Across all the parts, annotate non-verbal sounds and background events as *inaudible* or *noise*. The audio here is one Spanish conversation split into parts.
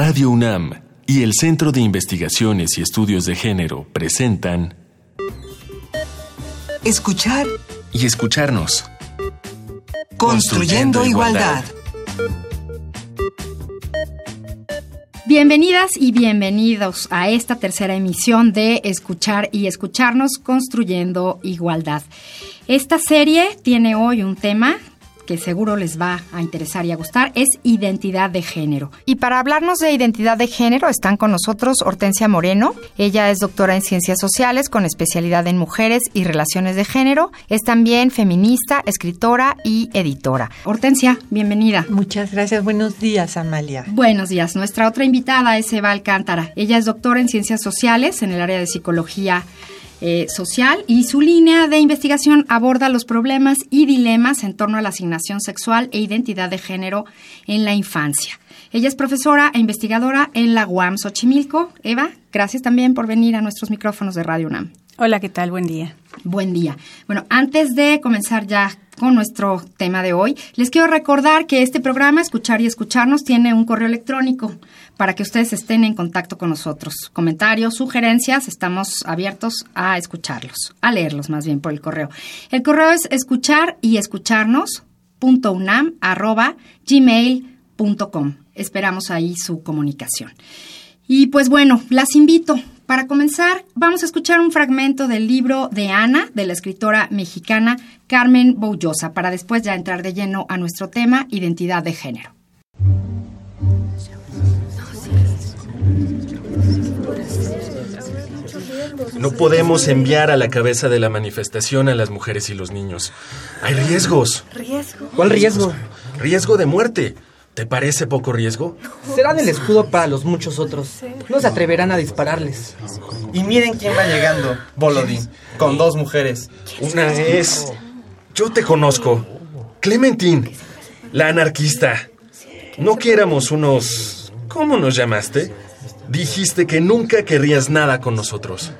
Radio UNAM y el Centro de Investigaciones y Estudios de Género presentan Escuchar y escucharnos. Construyendo, igualdad. Bienvenidas y bienvenidos a esta tercera emisión de Escuchar y Escucharnos Construyendo Igualdad. Esta serie tiene hoy un tema que seguro les va a interesar y a gustar, es identidad de género. Y para hablarnos de identidad de género están con nosotros Hortensia Moreno. Ella es doctora en ciencias sociales con especialidad en mujeres y relaciones de género. Es también feminista, escritora y editora. Hortensia, bienvenida. Muchas gracias. Buenos días, Amalia. Buenos días. Nuestra otra invitada es Eva Alcántara. Ella es doctora en ciencias sociales en el área de psicología eh, social y su línea de investigación aborda los problemas y dilemas en torno a la asignación sexual e identidad de género en la infancia. Ella es profesora e investigadora en la UAM Xochimilco. Eva, gracias también por venir a nuestros micrófonos de Radio UNAM. Hola, ¿qué tal? Buen día. Buen día. Bueno, antes de comenzar ya con nuestro tema de hoy, les quiero recordar que este programa, Escuchar y Escucharnos, tiene un correo electrónico para que ustedes estén en contacto con nosotros. Comentarios, sugerencias, estamos abiertos a escucharlos, a leerlos más bien por el correo. El correo es escuchar y escucharnos. Esperamos ahí su comunicación. Y pues bueno, las invito. Para comenzar, vamos a escuchar un fragmento del libro de Ana, de la escritora mexicana Carmen Boullosa, para después ya entrar de lleno a nuestro tema, identidad de género. No podemos enviar a la cabeza de la manifestación a las mujeres y los niños. Hay riesgos. ¿Riesgo? ¿Cuál riesgo? Riesgo de muerte. ¿Te parece poco riesgo? Serán el escudo para los muchos otros. No se atreverán a dispararles. Y miren quién va llegando, Bolodín, con dos mujeres. Una es... Yo te conozco. Clementine, la anarquista. No que éramos unos... ¿Cómo nos llamaste? Dijiste que nunca querrías nada con nosotros.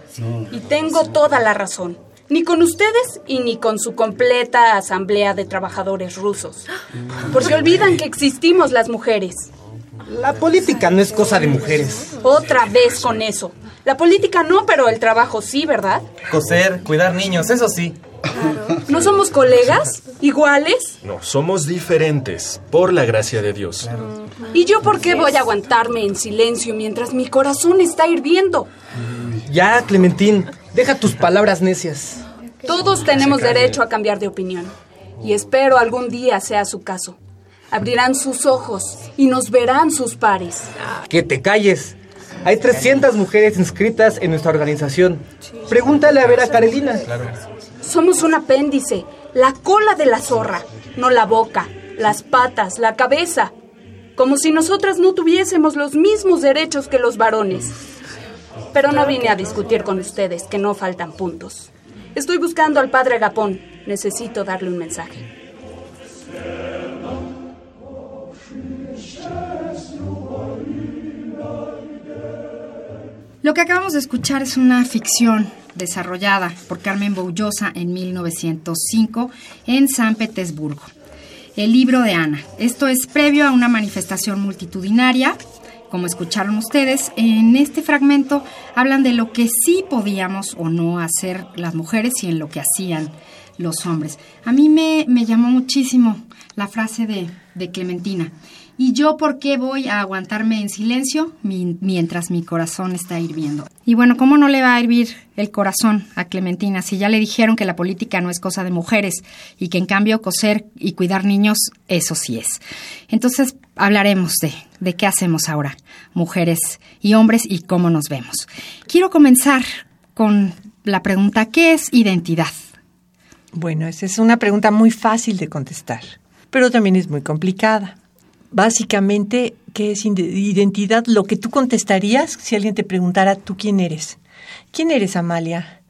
Y tengo toda la razón. Ni con ustedes y ni con su completa asamblea de trabajadores rusos. Porque olvidan que existimos las mujeres. La política no es cosa de mujeres. Otra vez con eso. La política no, pero el trabajo sí, ¿verdad? Coser, cuidar niños, eso sí. ¿No somos colegas? ¿Iguales? No, somos diferentes, por la gracia de Dios. ¿Y yo por qué voy a aguantarme en silencio mientras mi corazón está hirviendo? Ya, Clementín, deja tus palabras necias. Todos tenemos derecho a cambiar de opinión. Y espero algún día sea su caso. Abrirán sus ojos y nos verán sus pares. Que te calles. Hay 300 mujeres inscritas en nuestra organización. Pregúntale a ver a Carolina. Somos un apéndice, la cola de la zorra, no la boca, las patas, la cabeza. Como si nosotras no tuviésemos los mismos derechos que los varones. Pero no vine a discutir con ustedes, que no faltan puntos. Estoy buscando al padre Gapón. Necesito darle un mensaje. Lo que acabamos de escuchar es una ficción desarrollada por Carmen Boullosa en 1905 en San Petersburgo. El libro de Ana. Esto es previo a una manifestación multitudinaria. Como escucharon ustedes, en este fragmento hablan de lo que sí podíamos o no hacer las mujeres y en lo que hacían los hombres. A mí me, me llamó muchísimo la frase de, de Clementina. ¿Y yo por qué voy a aguantarme en silencio mientras mi corazón está hirviendo? Y bueno, ¿cómo no le va a hervir el corazón a Clementina si ya le dijeron que la política no es cosa de mujeres y que en cambio coser y cuidar niños, eso sí es? Entonces hablaremos de, de qué hacemos ahora, mujeres y hombres, y cómo nos vemos. Quiero comenzar con la pregunta, ¿qué es identidad? Bueno, esa es una pregunta muy fácil de contestar, pero también es muy complicada básicamente, ¿qué es identidad? Lo que tú contestarías si alguien te preguntara, ¿tú quién eres? ¿Quién eres, Amalia?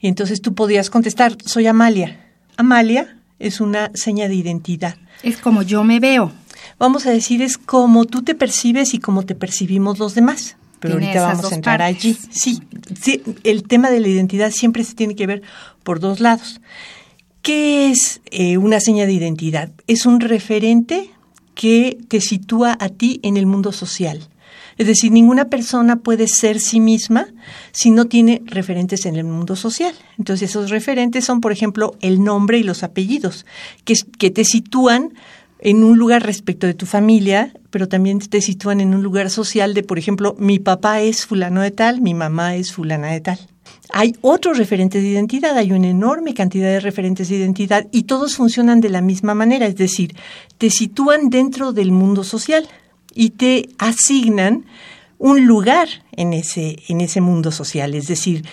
Y entonces tú podías contestar, soy Amalia. Amalia es una seña de identidad. Es como yo me veo. Vamos a decir, es como tú te percibes y como te percibimos los demás. Pero ahorita vamos a entrar allí. Sí, sí, el tema de la identidad siempre se tiene que ver por dos lados. ¿Qué es eh, una seña de identidad? Es un referente que te sitúa a ti en el mundo social. Es decir, ninguna persona puede ser sí misma si no tiene referentes en el mundo social. Entonces, esos referentes son, por ejemplo, el nombre y los apellidos, que, te sitúan en un lugar respecto de tu familia, pero también te sitúan en un lugar social de, por ejemplo, mi papá es fulano de tal, mi mamá es fulana de tal. Hay otros referentes de identidad, hay una enorme cantidad de referentes de identidad y todos funcionan de la misma manera, es decir, te sitúan dentro del mundo social y te asignan un lugar en ese, en ese mundo social. Es decir,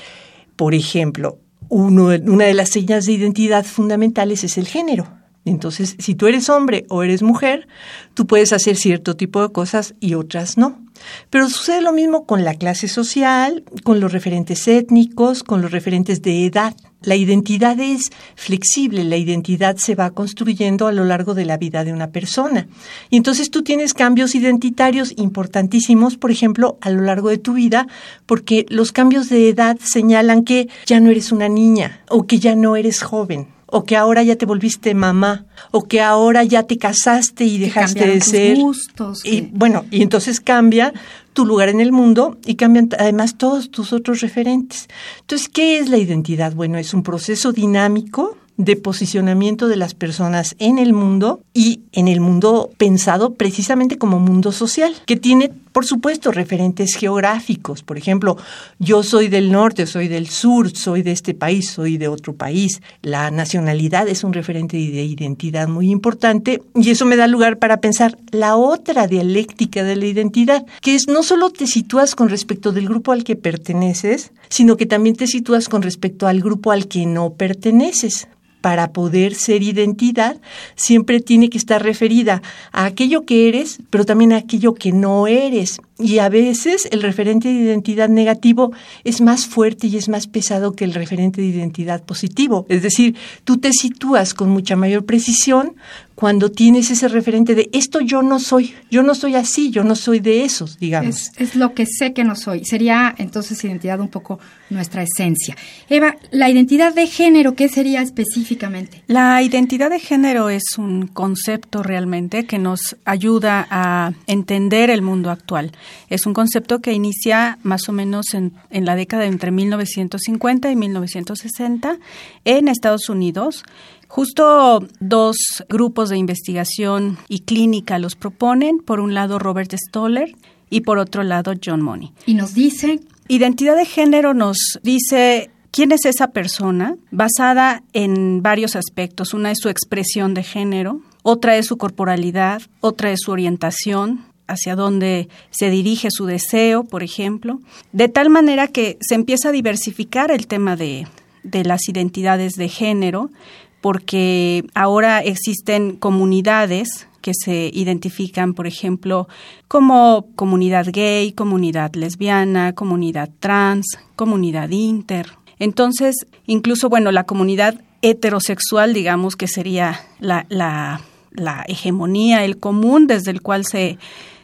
por ejemplo, uno, una de las señas de identidad fundamentales es el género. Entonces, si tú eres hombre o eres mujer, tú puedes hacer cierto tipo de cosas y otras no. Pero sucede lo mismo con la clase social, con los referentes étnicos, con los referentes de edad. La identidad es flexible, la identidad se va construyendo a lo largo de la vida de una persona. Y entonces tú tienes cambios identitarios importantísimos, por ejemplo, a lo largo de tu vida, porque los cambios de edad señalan que ya no eres una niña o que ya no eres joven o que ahora ya te volviste mamá, o que ahora ya te casaste y dejaste de ser. Gustos, y bueno, y entonces cambia tu lugar en el mundo y cambian además todos tus otros referentes. Entonces, ¿qué es la identidad? Bueno, es un proceso dinámico de posicionamiento de las personas en el mundo y en el mundo pensado precisamente como mundo social, que tiene, por supuesto, referentes geográficos. Por ejemplo, yo soy del norte, soy del sur, soy de este país, soy de otro país. La nacionalidad es un referente de identidad muy importante y eso me da lugar para pensar la otra dialéctica de la identidad, que es no solo te sitúas con respecto del grupo al que perteneces, sino que también te sitúas con respecto al grupo al que no perteneces para poder ser identidad, siempre tiene que estar referida a aquello que eres, pero también a aquello que no eres. Y a veces el referente de identidad negativo es más fuerte y es más pesado que el referente de identidad positivo. Es decir, tú te sitúas con mucha mayor precisión cuando tienes ese referente de esto yo no soy, yo no soy así, yo no soy de esos, digamos. Es, lo que sé que no soy. Sería entonces identidad un poco nuestra esencia. Eva, la identidad de género, ¿qué sería específicamente? La identidad de género es un concepto realmente que nos ayuda a entender el mundo actual. Es un concepto que inicia más o menos en, en la década entre 1950 y 1960 en Estados Unidos. Justo dos grupos de investigación y clínica los proponen. Por un lado, Robert Stoller y por otro lado, John Money. Y nos dice... Identidad de género nos dice quién es esa persona basada en varios aspectos. Una es su expresión de género, otra es su corporalidad, otra es su orientación, hacia dónde se dirige su deseo, por ejemplo, de tal manera que se empieza a diversificar el tema de, las identidades de género, porque ahora existen comunidades que se identifican, por ejemplo, como comunidad gay, comunidad lesbiana, comunidad trans, comunidad inter. Entonces, incluso, bueno, la comunidad heterosexual, digamos que sería la, la, la hegemonía, el común desde el cual se,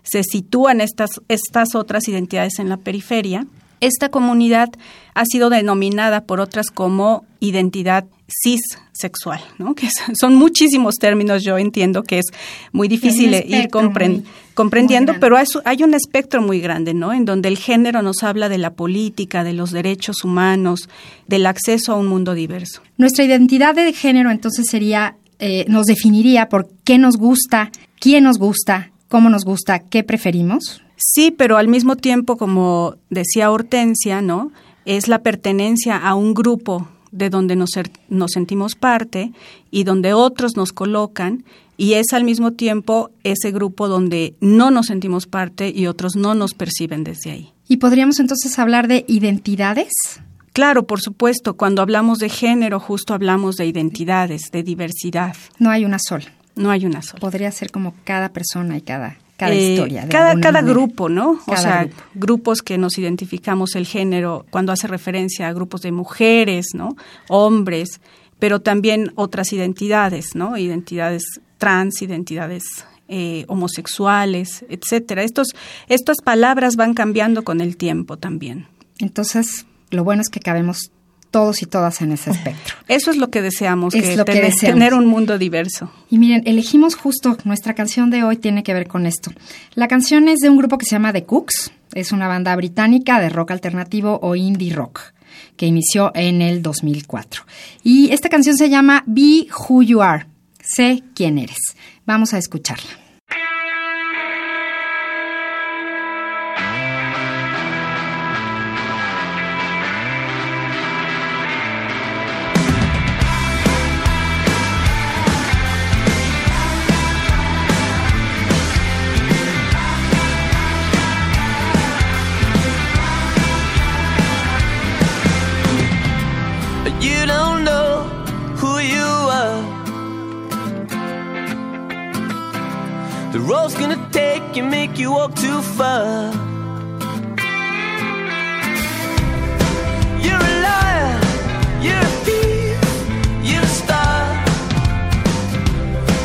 se sitúan estas, estas otras identidades en la periferia. Esta comunidad ha sido denominada por otras como identidad cissexual, ¿no? que son muchísimos términos, yo entiendo que es muy difícil ir comprendiendo, pero hay, un espectro muy grande, ¿no? En donde el género nos habla de la política, de los derechos humanos, del acceso a un mundo diverso. Nuestra identidad de género entonces sería, eh, nos definiría por qué nos gusta, quién nos gusta, cómo nos gusta, qué preferimos. Sí, pero al mismo tiempo, como decía Hortensia, ¿no? Es la pertenencia a un grupo de donde nos, nos sentimos parte y donde otros nos colocan y es al mismo tiempo ese grupo donde no nos sentimos parte y otros no nos perciben desde ahí. ¿Y podríamos entonces hablar de identidades? Claro, por supuesto, cuando hablamos de género justo hablamos de identidades, de diversidad. No hay una sola. No hay una sola. Podría ser como cada persona y cada cada eh, historia. cada cada grupo, ¿no? o sea, grupos que nos identificamos el género cuando hace referencia a grupos de mujeres, ¿no? Hombres, pero también otras identidades, ¿no? Identidades trans, identidades eh, homosexuales, etcétera. Estos, estas palabras van cambiando con el tiempo también. Entonces, lo bueno es que cabemos todos y todas en ese espectro. Eso es lo que deseamos, Es que lo que tener, deseamos. tener un mundo diverso. Y miren, elegimos justo nuestra canción de hoy tiene que ver con esto. La canción es de un grupo que se llama The Cooks, es una banda británica de rock alternativo o indie rock que inició en el 2004. Y esta canción se llama Be Who You Are, sé quién eres. Vamos a escucharla. Road's gonna take you, make you walk too far. You're a liar, you're a thief, you're a star.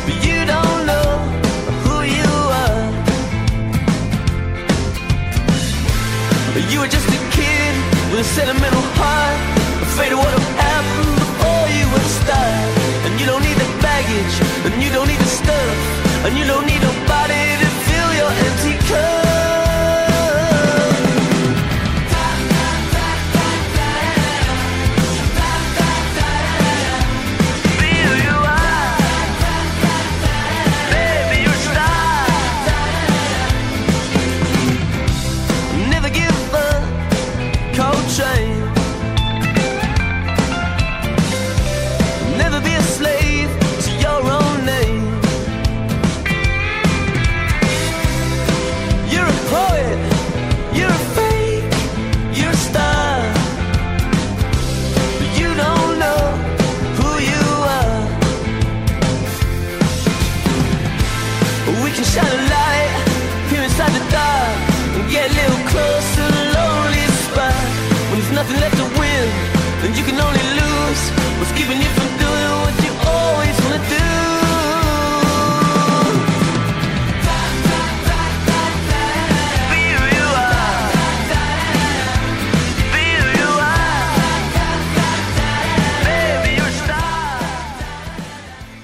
But you don't know who you are. You were just a kid with a sentimental heart, afraid of what'll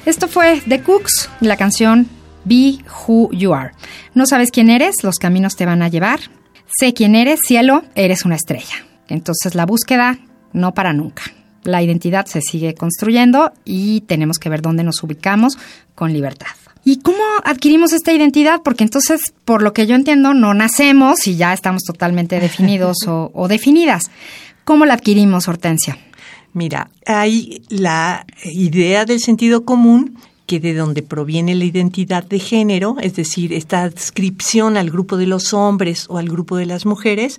Esto fue The Cooks, la canción Be Who You Are. No sabes quién eres, los caminos te van a llevar. Sé quién eres, cielo, eres una estrella. Entonces la búsqueda no para nunca. La identidad se sigue construyendo y tenemos que ver dónde nos ubicamos con libertad. ¿Y cómo adquirimos esta identidad? Porque entonces, por lo que yo entiendo, no nacemos y ya estamos totalmente definidos *laughs* o, o definidas. ¿Cómo la adquirimos, Hortensia? Mira, hay la idea del sentido común que de donde proviene la identidad de género, es decir, esta adscripción al grupo de los hombres o al grupo de las mujeres,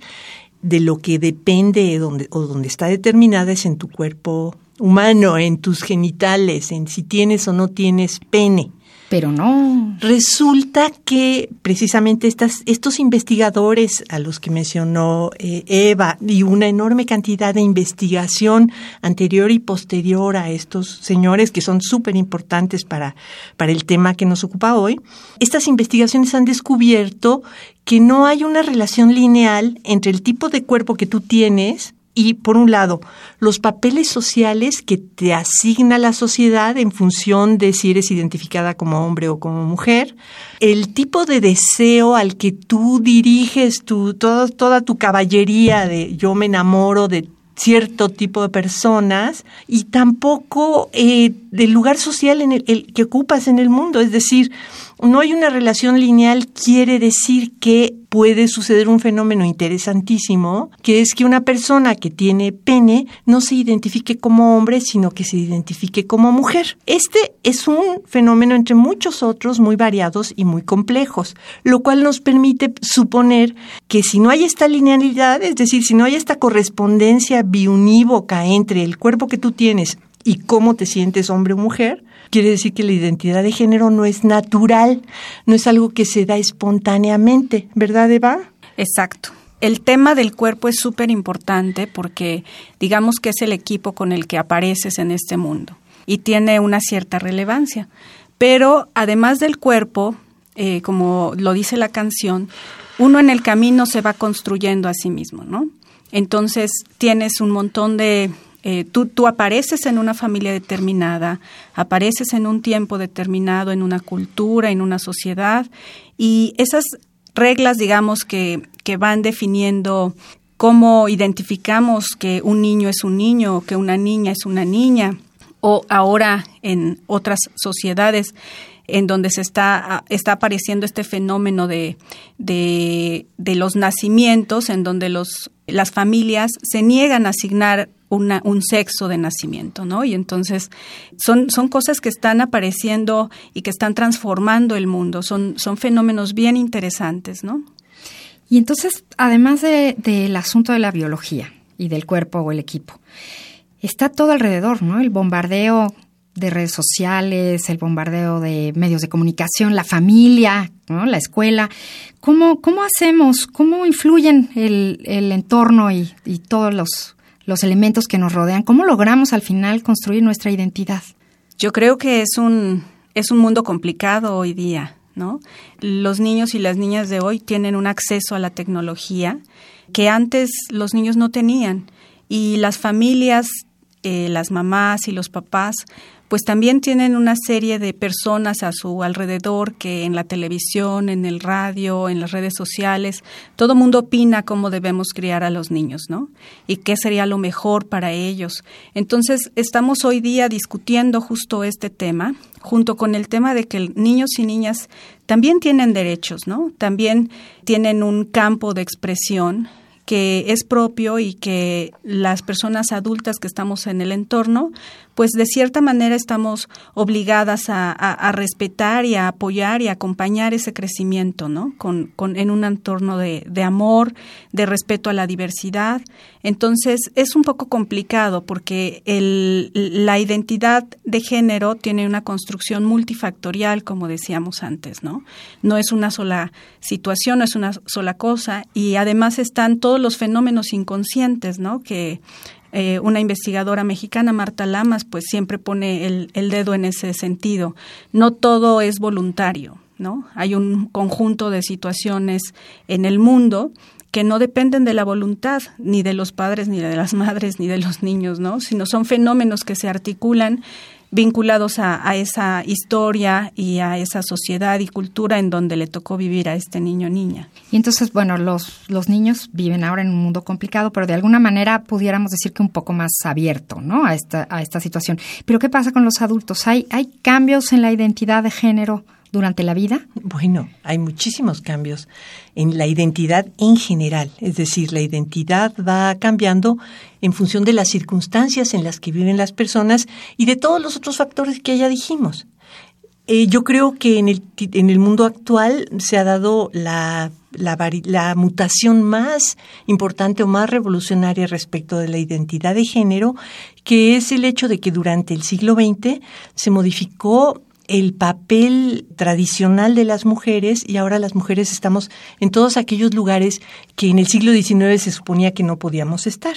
de lo que depende o donde está determinada es en tu cuerpo humano, en tus genitales, en si tienes o no tienes pene. Pero no. Resulta que precisamente estas, estos investigadores a los que mencionó eh, Eva y una enorme cantidad de investigación anterior y posterior a estos señores que son súper importantes para, para el tema que nos ocupa hoy, estas investigaciones han descubierto que no hay una relación lineal entre el tipo de cuerpo que tú tienes y, por un lado, los papeles sociales que te asigna la sociedad en función de si eres identificada como hombre o como mujer, el tipo de deseo al que tú diriges tu, todo, toda tu caballería de yo me enamoro de cierto tipo de personas y tampoco eh, del lugar social en el, el que ocupas en el mundo. Es decir, no hay una relación lineal, quiere decir que puede suceder un fenómeno interesantísimo, que es que una persona que tiene pene no se identifique como hombre, sino que se identifique como mujer. Este es un fenómeno entre muchos otros muy variados y muy complejos, lo cual nos permite suponer que si no hay esta linealidad, es decir, si no hay esta correspondencia biunívoca entre el cuerpo que tú tienes y cómo te sientes hombre o mujer, quiere decir que la identidad de género no es natural, no es algo que se da espontáneamente, ¿verdad, Eva? Exacto. El tema del cuerpo es súper importante porque digamos que es el equipo con el que apareces en este mundo y tiene una cierta relevancia. Pero además del cuerpo, eh, como lo dice la canción, uno en el camino se va construyendo a sí mismo, ¿no? Entonces tienes un montón de Eh, tú, tú apareces en una familia determinada, apareces en un tiempo determinado, en una cultura, en una sociedad, y esas reglas, digamos, que, que van definiendo cómo identificamos que un niño es un niño que una niña es una niña, o ahora en otras sociedades en donde se está, está apareciendo este fenómeno de, de, de los nacimientos, en donde los, las familias se niegan a asignar una, un sexo de nacimiento, ¿no? Y entonces son, son cosas que están apareciendo y que están transformando el mundo, son, son fenómenos bien interesantes, ¿no? Y entonces, además del de, asunto de la biología y del cuerpo o el equipo, está todo alrededor, ¿no? El bombardeo de redes sociales, el bombardeo de medios de comunicación, la familia, ¿no? la escuela. ¿Cómo, cómo hacemos, cómo influyen el, el entorno y, y todos los, los elementos que nos rodean? ¿Cómo logramos al final construir nuestra identidad? Yo creo que es un, es un mundo complicado hoy día, ¿no? Los niños y las niñas de hoy tienen un acceso a la tecnología que antes los niños no tenían y las familias, eh, las mamás y los papás pues también tienen una serie de personas a su alrededor que en la televisión, en el radio, en las redes sociales, todo mundo opina cómo debemos criar a los niños, ¿no? Y qué sería lo mejor para ellos. Entonces, estamos hoy día discutiendo justo este tema, junto con el tema de que niños y niñas también tienen derechos, ¿no? También tienen un campo de expresión que es propio y que las personas adultas que estamos en el entorno, pues de cierta manera estamos obligadas a, a, respetar y a apoyar y a acompañar ese crecimiento, ¿no? Con, con en un entorno de, de, amor, de respeto a la diversidad. Entonces es un poco complicado porque el, la identidad de género tiene una construcción multifactorial, como decíamos antes, ¿no? No es una sola situación, no es una sola cosa y además están todos los fenómenos inconscientes, ¿no? Que eh, una investigadora mexicana, Marta Lamas, pues siempre pone el, el dedo en ese sentido. No todo es voluntario, ¿no? Hay un conjunto de situaciones en el mundo que no dependen de la voluntad ni de los padres, ni de las *laughs* madres, ni de los niños, ¿no? Sino son fenómenos que se articulan vinculados a, a, esa historia y a esa sociedad y cultura en donde le tocó vivir a este niño niña. Y entonces, bueno, los, los niños viven ahora en un mundo complicado, pero de alguna manera pudiéramos decir que un poco más abierto, ¿no? A esta, a esta situación. Pero ¿qué pasa con los adultos? ¿Hay, hay cambios en la identidad de género? Durante la vida? Bueno, hay muchísimos cambios en la identidad en general, es decir, la identidad va cambiando en función de las circunstancias en las que viven las personas y de todos los otros factores que ya dijimos. Eh, yo creo que en el, en el mundo actual se ha dado la, la, la, mutación más importante o más revolucionaria respecto de la identidad de género, que es el hecho de que durante el siglo XX se modificó el papel tradicional de las mujeres y ahora las mujeres estamos en todos aquellos lugares que en el siglo XIX se suponía que no podíamos estar.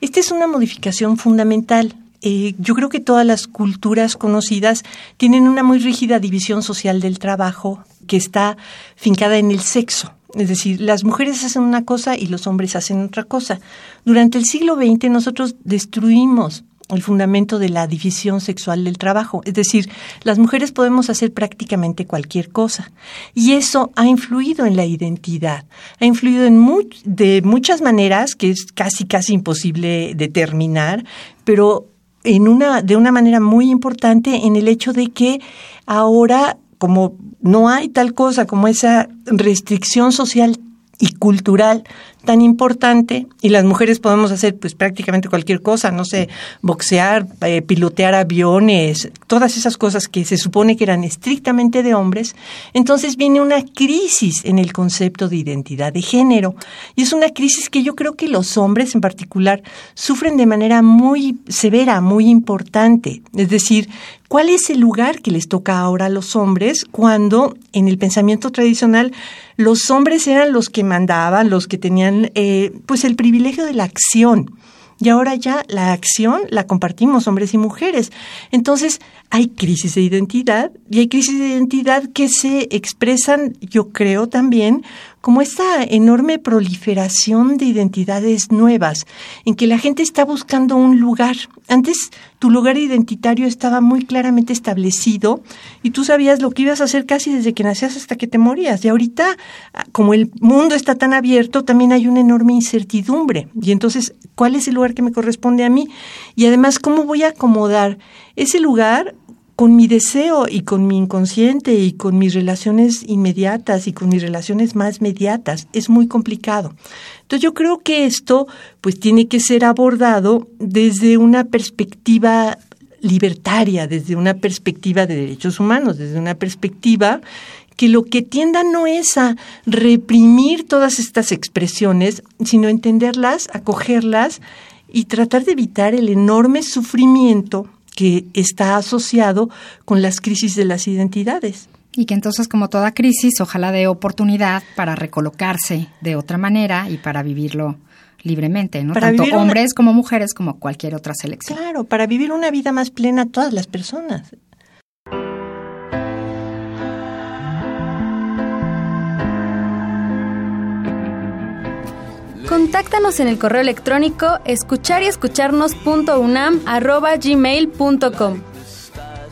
Esta es una modificación fundamental. Eh, yo creo que todas las culturas conocidas tienen una muy rígida división social del trabajo que está fincada en el sexo. Es decir, las mujeres hacen una cosa y los hombres hacen otra cosa. Durante el siglo XX nosotros destruimos el fundamento de la división sexual del trabajo. Es decir, las mujeres podemos hacer prácticamente cualquier cosa. Y eso ha influido en la identidad. Ha influido en de muchas maneras que es casi, casi imposible determinar, pero en una, de una manera muy importante en el hecho de que ahora, como no hay tal cosa como esa restricción social y cultural tan importante y las mujeres podemos hacer pues prácticamente cualquier cosa, no sé, boxear, eh, pilotear aviones, todas esas cosas que se supone que eran estrictamente de hombres, entonces viene una crisis en el concepto de identidad de género y es una crisis que yo creo que los hombres en particular sufren de manera muy severa, muy importante, es decir, ¿Cuál es el lugar que les toca ahora a los hombres cuando en el pensamiento tradicional los hombres eran los que mandaban, los que tenían eh, pues el privilegio de la acción? Y ahora ya la acción la compartimos hombres y mujeres. Entonces hay crisis de identidad y hay crisis de identidad que se expresan, yo creo también, como esta enorme proliferación de identidades nuevas, en que la gente está buscando un lugar. Antes tu lugar identitario estaba muy claramente establecido y tú sabías lo que ibas a hacer casi desde que nacías hasta que te morías. Y ahorita, ah, como el mundo está tan abierto, también hay una enorme incertidumbre. Y entonces, ¿cuál es el lugar que me corresponde a mí? Y además, ¿cómo voy a acomodar ese lugar con mi deseo y con mi inconsciente y con mis relaciones inmediatas y con mis relaciones más mediatas. Es muy complicado. Entonces yo creo que esto pues tiene que ser abordado desde una perspectiva libertaria, desde una perspectiva de derechos humanos, desde una perspectiva que lo que tienda no es a reprimir todas estas expresiones, sino entenderlas, acogerlas y tratar de evitar el enorme sufrimiento que está asociado con las crisis de las identidades. Y que entonces, como toda crisis, ojalá dé oportunidad para recolocarse de otra manera y para vivirlo libremente, ¿no? Tanto hombres como mujeres, como cualquier otra selección. Claro, para vivir una vida más plena todas las personas. Contáctanos en el correo electrónico escuchar y gmail.com.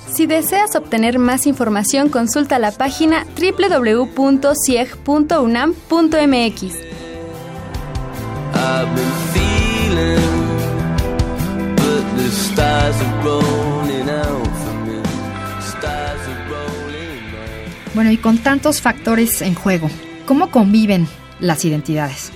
Si deseas obtener más información, consulta la página www.cieg.unam.mx. Bueno, y con tantos factores en juego, ¿cómo conviven las identidades?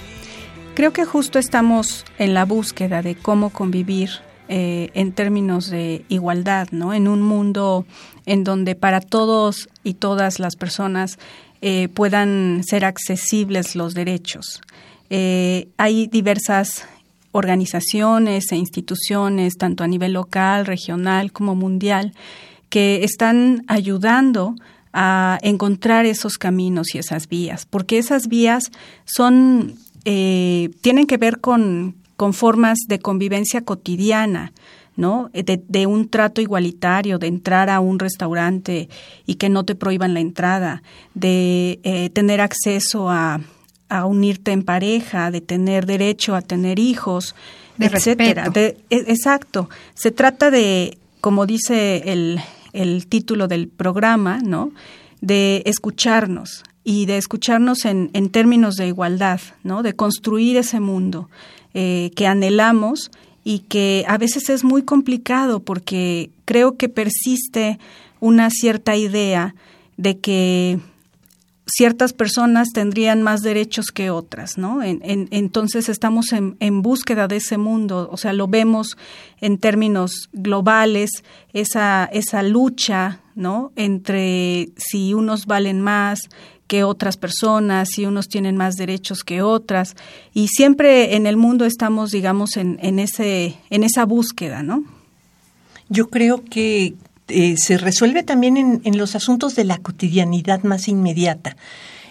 Creo que justo estamos en la búsqueda de cómo convivir eh, en términos de igualdad, ¿no? En un mundo en donde para todos y todas las personas eh, puedan ser accesibles los derechos. Eh, hay diversas organizaciones e instituciones, tanto a nivel local, regional como mundial, que están ayudando a encontrar esos caminos y esas vías, porque esas vías son eh, tienen que ver con, con formas de convivencia cotidiana, ¿no? De, un trato igualitario, de entrar a un restaurante y que no te prohíban la entrada, de eh, tener acceso a, a, unirte en pareja, de tener derecho a tener hijos, de etcétera. E, exacto. Se trata de, como dice el, el título del programa, ¿no? De escucharnos, y de escucharnos en, en términos de igualdad, ¿no? de construir ese mundo eh, que anhelamos y que a veces es muy complicado porque creo que persiste una cierta idea de que ciertas personas tendrían más derechos que otras, ¿no? En, entonces estamos en, en, búsqueda de ese mundo, o sea, lo vemos en términos globales, esa, esa lucha, ¿no? Entre si unos valen más, que otras personas y unos tienen más derechos que otras. Y siempre en el mundo estamos digamos en, en ese en esa búsqueda no yo creo que eh, se resuelve también en, en los asuntos de la cotidianidad más inmediata.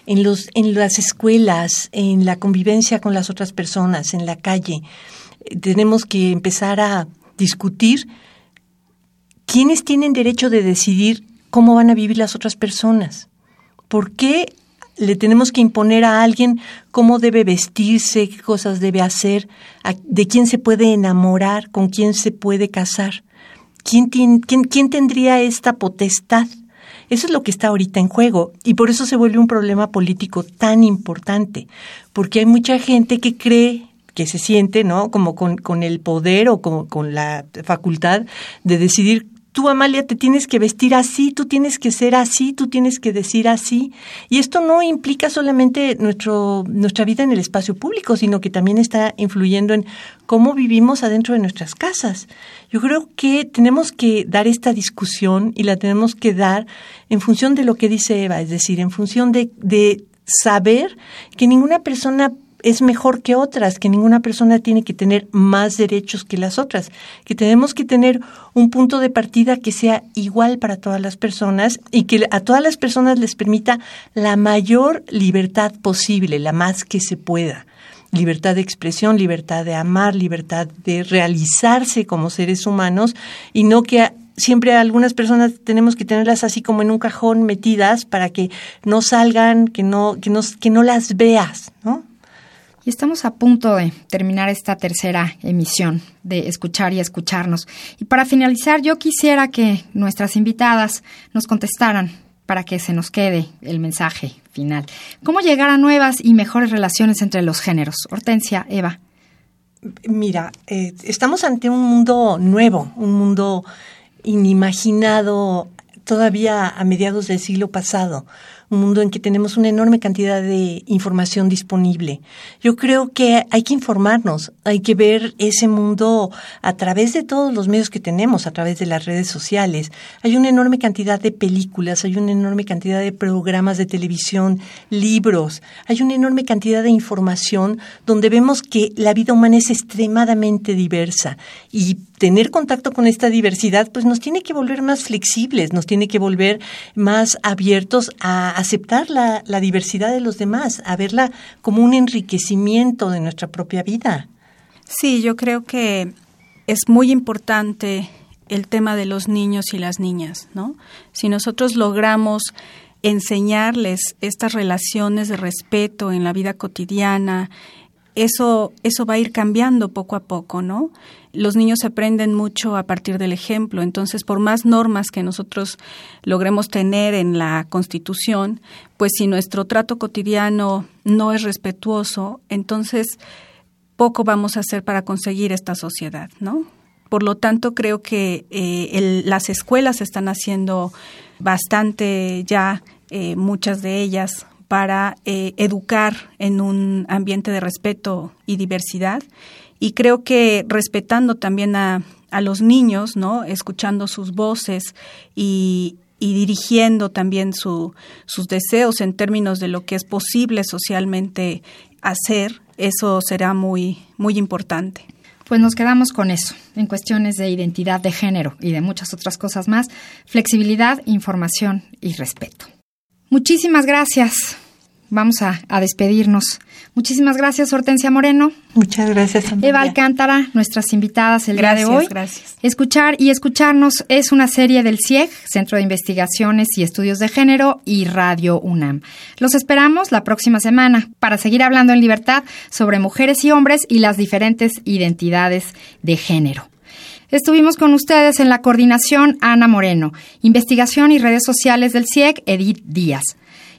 En los en las escuelas en la convivencia con las otras personas en la calle eh, tenemos que empezar a discutir quiénes tienen derecho de decidir cómo van a vivir las otras personas ¿Por qué le tenemos que imponer a alguien cómo debe vestirse, qué cosas debe hacer, de quién se puede enamorar, con quién se puede casar? ¿Quién, quién, tendría esta potestad? Eso es lo que está ahorita en juego y por eso se vuelve un problema político tan importante, porque hay mucha gente que cree que se siente, ¿no? Como con, con el poder o como con la facultad de decidir tú, Amalia, te tienes que vestir así, tú tienes que ser así, tú tienes que decir así. Y esto no implica solamente nuestro, nuestra vida en el espacio público, sino que también está influyendo en cómo vivimos adentro de nuestras casas. Yo creo que tenemos que dar esta discusión y la tenemos que dar en función de lo que dice Eva, es decir, en función de, de saber que ninguna persona es mejor que otras, que ninguna persona tiene que tener más derechos que las otras, que tenemos que tener un punto de partida que sea igual para todas las personas y que a todas las personas les permita la mayor libertad posible, la más que se pueda. Libertad de expresión, libertad de amar, libertad de realizarse como seres humanos y no que siempre algunas personas tenemos que tenerlas así como en un cajón metidas para que no salgan, que no, que no, que no las veas, ¿no? Y estamos a punto de terminar esta tercera emisión de Escuchar y Escucharnos. Y para finalizar, yo quisiera que nuestras invitadas nos contestaran para que se nos quede el mensaje final. ¿Cómo llegar a nuevas y mejores relaciones entre los géneros? Hortensia, Eva. Mira, eh, estamos ante un mundo nuevo, un mundo inimaginado todavía a mediados del siglo pasado, un mundo en que tenemos una enorme cantidad de información disponible. Yo creo que hay que informarnos, hay que ver ese mundo a través de todos los medios que tenemos, a través de las redes sociales. Hay una enorme cantidad de películas, hay una enorme cantidad de programas de televisión, libros, hay una enorme cantidad de información donde vemos que la vida humana es extremadamente diversa y tener contacto con esta diversidad pues nos tiene que volver más flexibles, nos tiene que volver más abiertos a aceptar la, la diversidad de los demás, a verla como un enriquecimiento de nuestra propia vida. Sí, yo creo que es muy importante el tema de los niños y las niñas, ¿no? Si nosotros logramos enseñarles estas relaciones de respeto en la vida cotidiana, eso, eso va a ir cambiando poco a poco, ¿no? Los niños aprenden mucho a partir del ejemplo, entonces por más normas que nosotros logremos tener en la Constitución, pues si nuestro trato cotidiano no es respetuoso, entonces poco vamos a hacer para conseguir esta sociedad, ¿no? Por lo tanto, creo que eh, las escuelas están haciendo bastante ya, eh, muchas de ellas, para eh, educar en un ambiente de respeto y diversidad. Y creo que respetando también a, a los niños, ¿no? Escuchando sus voces y, y dirigiendo también su, sus deseos en términos de lo que es posible socialmente hacer, eso será muy, muy importante. Pues nos quedamos con eso, en cuestiones de identidad de género y de muchas otras cosas más, flexibilidad, información y respeto. Muchísimas gracias. Vamos a, despedirnos. Muchísimas gracias, Hortensia Moreno. Muchas gracias, Eva Alcántara, nuestras invitadas el día de hoy. Gracias. Escuchar y escucharnos es una serie del CIEG, Centro de Investigaciones y Estudios de Género, y Radio UNAM. Los esperamos la próxima semana para seguir hablando en libertad sobre mujeres y hombres y las diferentes identidades de género. Estuvimos con ustedes en la coordinación Ana Moreno, investigación y redes sociales del CIEG Edith Díaz,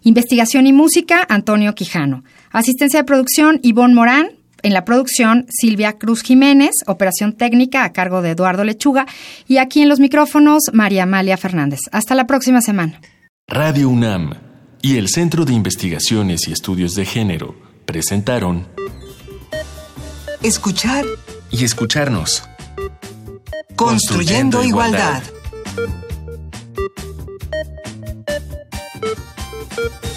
investigación y música Antonio Quijano, asistencia de producción Ivonne Morán, en la producción Silvia Cruz Jiménez, operación técnica a cargo de Eduardo Lechuga y aquí en los micrófonos María Amalia Fernández. Hasta la próxima semana. Radio UNAM y el Centro de Investigaciones y Estudios de Género presentaron Escuchar y escucharnos. Construyendo, igualdad. Thank you.